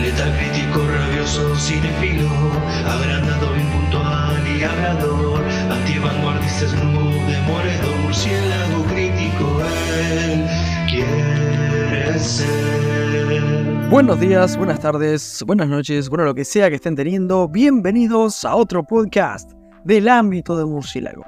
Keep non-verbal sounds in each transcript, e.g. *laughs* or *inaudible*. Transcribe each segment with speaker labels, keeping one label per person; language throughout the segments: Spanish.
Speaker 1: Letal crítico, rabioso, cinefilo, agrandado, impuntual y hablador, antivanguardista, snoop, murciélago crítico, él quiere ser.
Speaker 2: Buenos días, buenas tardes, buenas noches, bueno, lo que sea que estén teniendo, bienvenidos a otro podcast del ámbito de murciélago.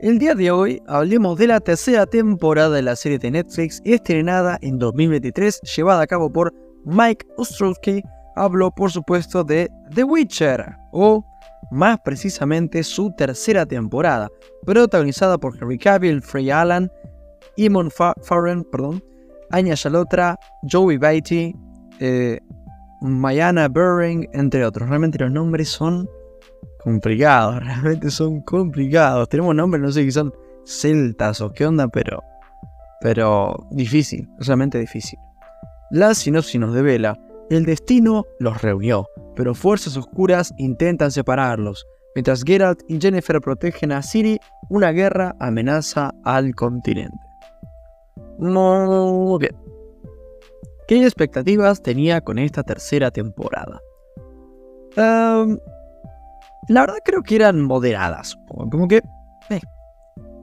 Speaker 2: El día de hoy hablemos de la tercera temporada de la serie de Netflix estrenada en 2023, llevada a cabo por Mike Ostrowski. Hablo, por supuesto, de The Witcher, o más precisamente su tercera temporada, protagonizada por Henry Cavill, Frey Allen, Eamon Farren, perdón, Anya Shalotra, Joey Beatty, eh, Mayana Burring, entre otros. Realmente los nombres son complicados, *laughs* realmente son complicados. Tenemos nombres, no sé si son celtas o qué onda, pero, pero difícil, realmente difícil. La sinopsis nos devela, el destino los reunió, pero fuerzas oscuras intentan separarlos, mientras Geralt y Jennifer protegen a Ciri, una guerra amenaza al continente. Muy bien. ¿Qué expectativas tenía con esta tercera temporada? Em, la verdad creo que eran moderadas. Como que... Eh.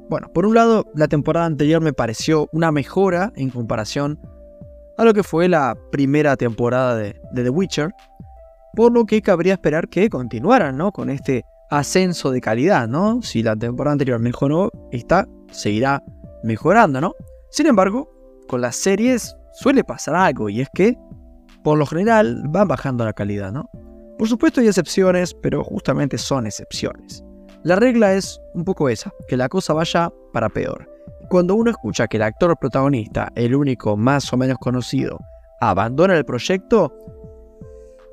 Speaker 2: Bueno, por un lado, la temporada anterior me pareció una mejora en comparación a lo que fue la primera temporada de, The Witcher. Por lo que cabría esperar que continuaran, ¿no? Con este ascenso de calidad, ¿no? Si la temporada anterior mejoró, esta seguirá mejorando, ¿no? Sin embargo, con las series suele pasar algo y es que, por lo general, van bajando la calidad, ¿no? Por supuesto hay excepciones, pero justamente son excepciones. La regla es un poco esa, que la cosa vaya para peor. Cuando uno escucha que el actor protagonista, el único más o menos conocido, abandona el proyecto,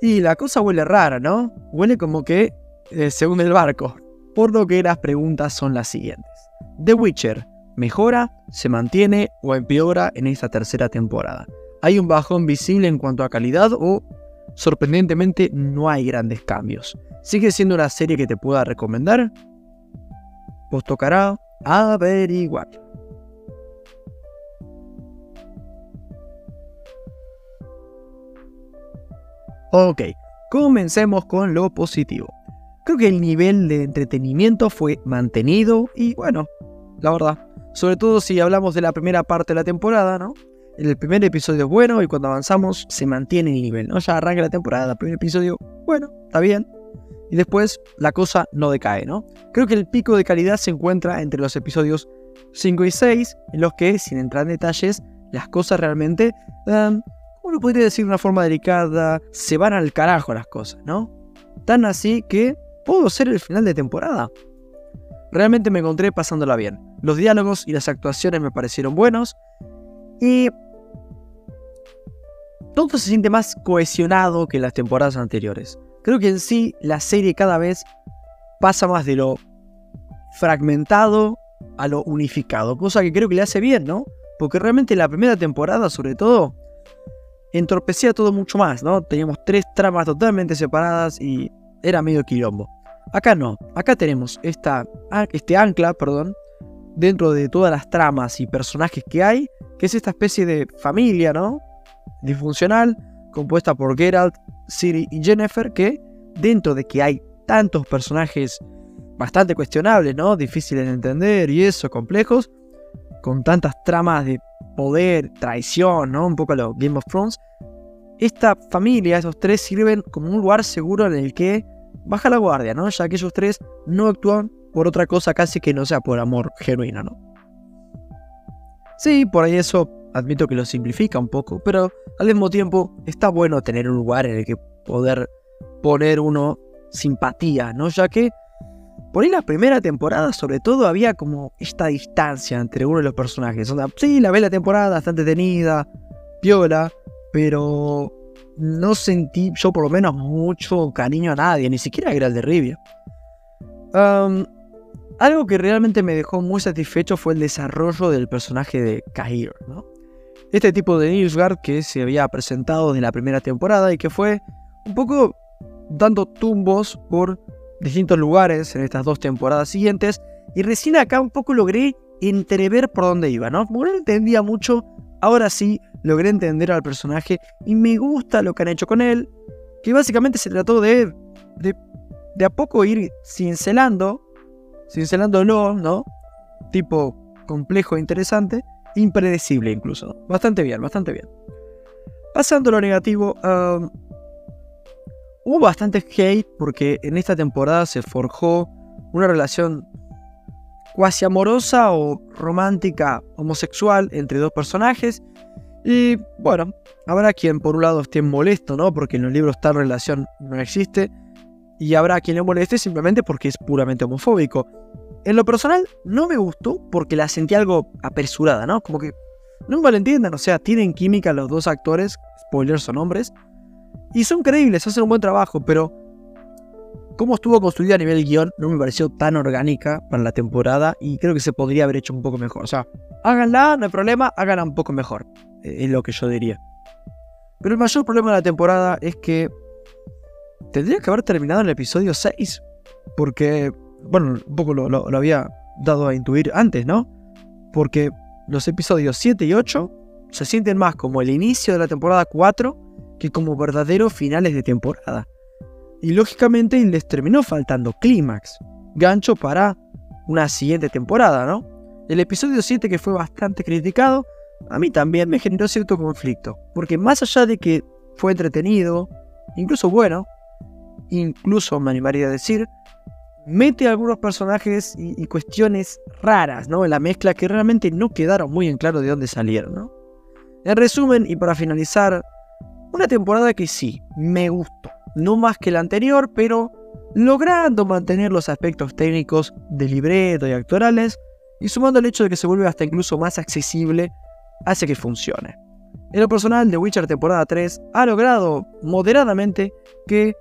Speaker 2: y la cosa huele rara, ¿no? Huele como que eh, se hunde el barco. Por lo que las preguntas son las siguientes. The Witcher, ¿mejora, se mantiene o empeora en esta tercera temporada? ¿Hay un bajón visible en cuanto a calidad o sorprendentemente no hay grandes cambios. ¿Sigue siendo una serie que te pueda recomendar? Pues tocará averiguar. Ok, comencemos con lo positivo. Creo que el nivel de entretenimiento fue mantenido y bueno, la verdad, sobre todo si hablamos de la primera parte de la temporada, ¿no? el primer episodio es bueno y cuando avanzamos se mantiene el nivel, ¿no? Ya arranca la temporada, el primer episodio, bueno, está bien. Y después la cosa no decae, ¿no? Creo que el pico de calidad se encuentra entre los episodios 5 y 6, en los que, sin entrar en detalles, las cosas realmente, um, uno podría decir de una forma delicada, se van al carajo las cosas, ¿no? Tan así que puedo ser el final de temporada. Realmente me encontré pasándola bien. Los diálogos y las actuaciones me parecieron buenos. Y todo se siente más cohesionado que en las temporadas anteriores. Creo que en sí la serie cada vez pasa más de lo fragmentado a lo unificado, cosa que creo que le hace bien, ¿no? Porque realmente la primera temporada, sobre todo, entorpecía todo mucho más, ¿no? Teníamos tres tramas totalmente separadas y era medio quilombo. Acá no, acá tenemos esta, este ancla, perdón, dentro de todas las tramas y personajes que hay, que es esta especie de familia, ¿no? disfuncional compuesta por Geralt, Ciri y Jennifer que dentro de que hay tantos personajes bastante cuestionables, ¿no? Difíciles de entender y eso, complejos, con tantas tramas de poder, traición, ¿no? Un poco lo Game of Thrones. Esta familia, esos tres, sirven como un lugar seguro en el que baja la guardia, ¿no? Ya que esos tres no actúan por otra cosa casi que no sea por amor genuino, ¿no? Sí, por ahí eso admito que lo simplifica un poco, pero al mismo tiempo está bueno tener un lugar en el que poder poner uno simpatía, ¿no? Ya que por ahí la primera temporada, sobre todo, había como esta distancia entre uno de los personajes. Sí, la ve la temporada, está entretenida, piola, pero no sentí yo por lo menos mucho cariño a nadie, ni siquiera era el de Rivia. algo que realmente me dejó muy satisfecho fue el desarrollo del personaje de Kahir, este tipo de Nilfgaard que se había presentado en la primera temporada y que fue un poco dando tumbos por distintos lugares en estas dos temporadas siguientes y recién acá un poco logré entrever por dónde iba, ¿no? Como no entendía mucho, ahora sí logré entender al personaje y me gusta lo que han hecho con él, que básicamente se trató de, de, de a poco ir cincelando, cincelándolo, ¿no? Tipo complejo e interesante, impredecible incluso. Bastante bien, bastante bien. Pasando a lo negativo, hubo bastante hate porque en esta temporada se forjó una relación cuasi amorosa o romántica homosexual entre dos personajes. Y bueno, habrá quien por un lado esté molesto, ¿no? Porque en los libros tal relación no existe. Y habrá quien le moleste simplemente porque es puramente homofóbico. En lo personal, no me gustó porque la sentí algo apresurada, ¿no? Como que no me o sea, tienen química los dos actores, spoilers son hombres, y son creíbles, hacen un buen trabajo, pero cómo estuvo construida a nivel guion no me pareció tan orgánica para la temporada y creo que se podría haber hecho un poco mejor. O sea, háganla, no hay problema, háganla un poco mejor. Eh, es lo que yo diría. Pero el mayor problema de la temporada es que tendría que haber terminado en el episodio 6. Porque, bueno, un poco lo, lo había dado a intuir antes, ¿no? Porque los episodios 7 y 8 se sienten más como el inicio de la temporada 4 que como verdaderos finales de temporada y lógicamente les terminó faltando clímax, gancho para una siguiente temporada, ¿no? El episodio 7 que fue bastante criticado, a mí también me generó cierto conflicto, porque más allá de que fue entretenido, incluso bueno, incluso me animaría a decir, mete algunos personajes y, cuestiones raras, ¿no? En la mezcla que realmente no quedaron muy en claro de dónde salieron, ¿no? En resumen, y para finalizar, una temporada que sí, me gustó no más que la anterior, pero logrando mantener los aspectos técnicos de libreto y actorales, y sumando el hecho de que se vuelve hasta incluso más accesible, hace que funcione. En lo personal, The Witcher temporada 3 ha logrado moderadamente que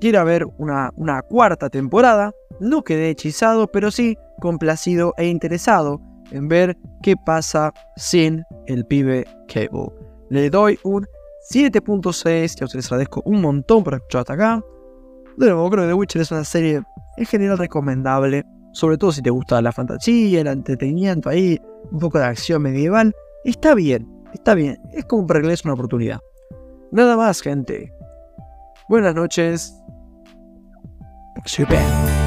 Speaker 2: quiera ver una, una cuarta temporada. No quedé hechizado, pero sí complacido e interesado en ver qué pasa sin el pibe Cable. Le doy un 7.6, ya les agradezco un montón por escuchar hasta acá. De nuevo, creo que The Witcher es una serie en general recomendable, sobre todo si te gusta la fantasía, el entretenimiento ahí, un poco de acción medieval. Está bien, está bien, es como para que le des una oportunidad. Nada más, gente. Buenas noches. Super.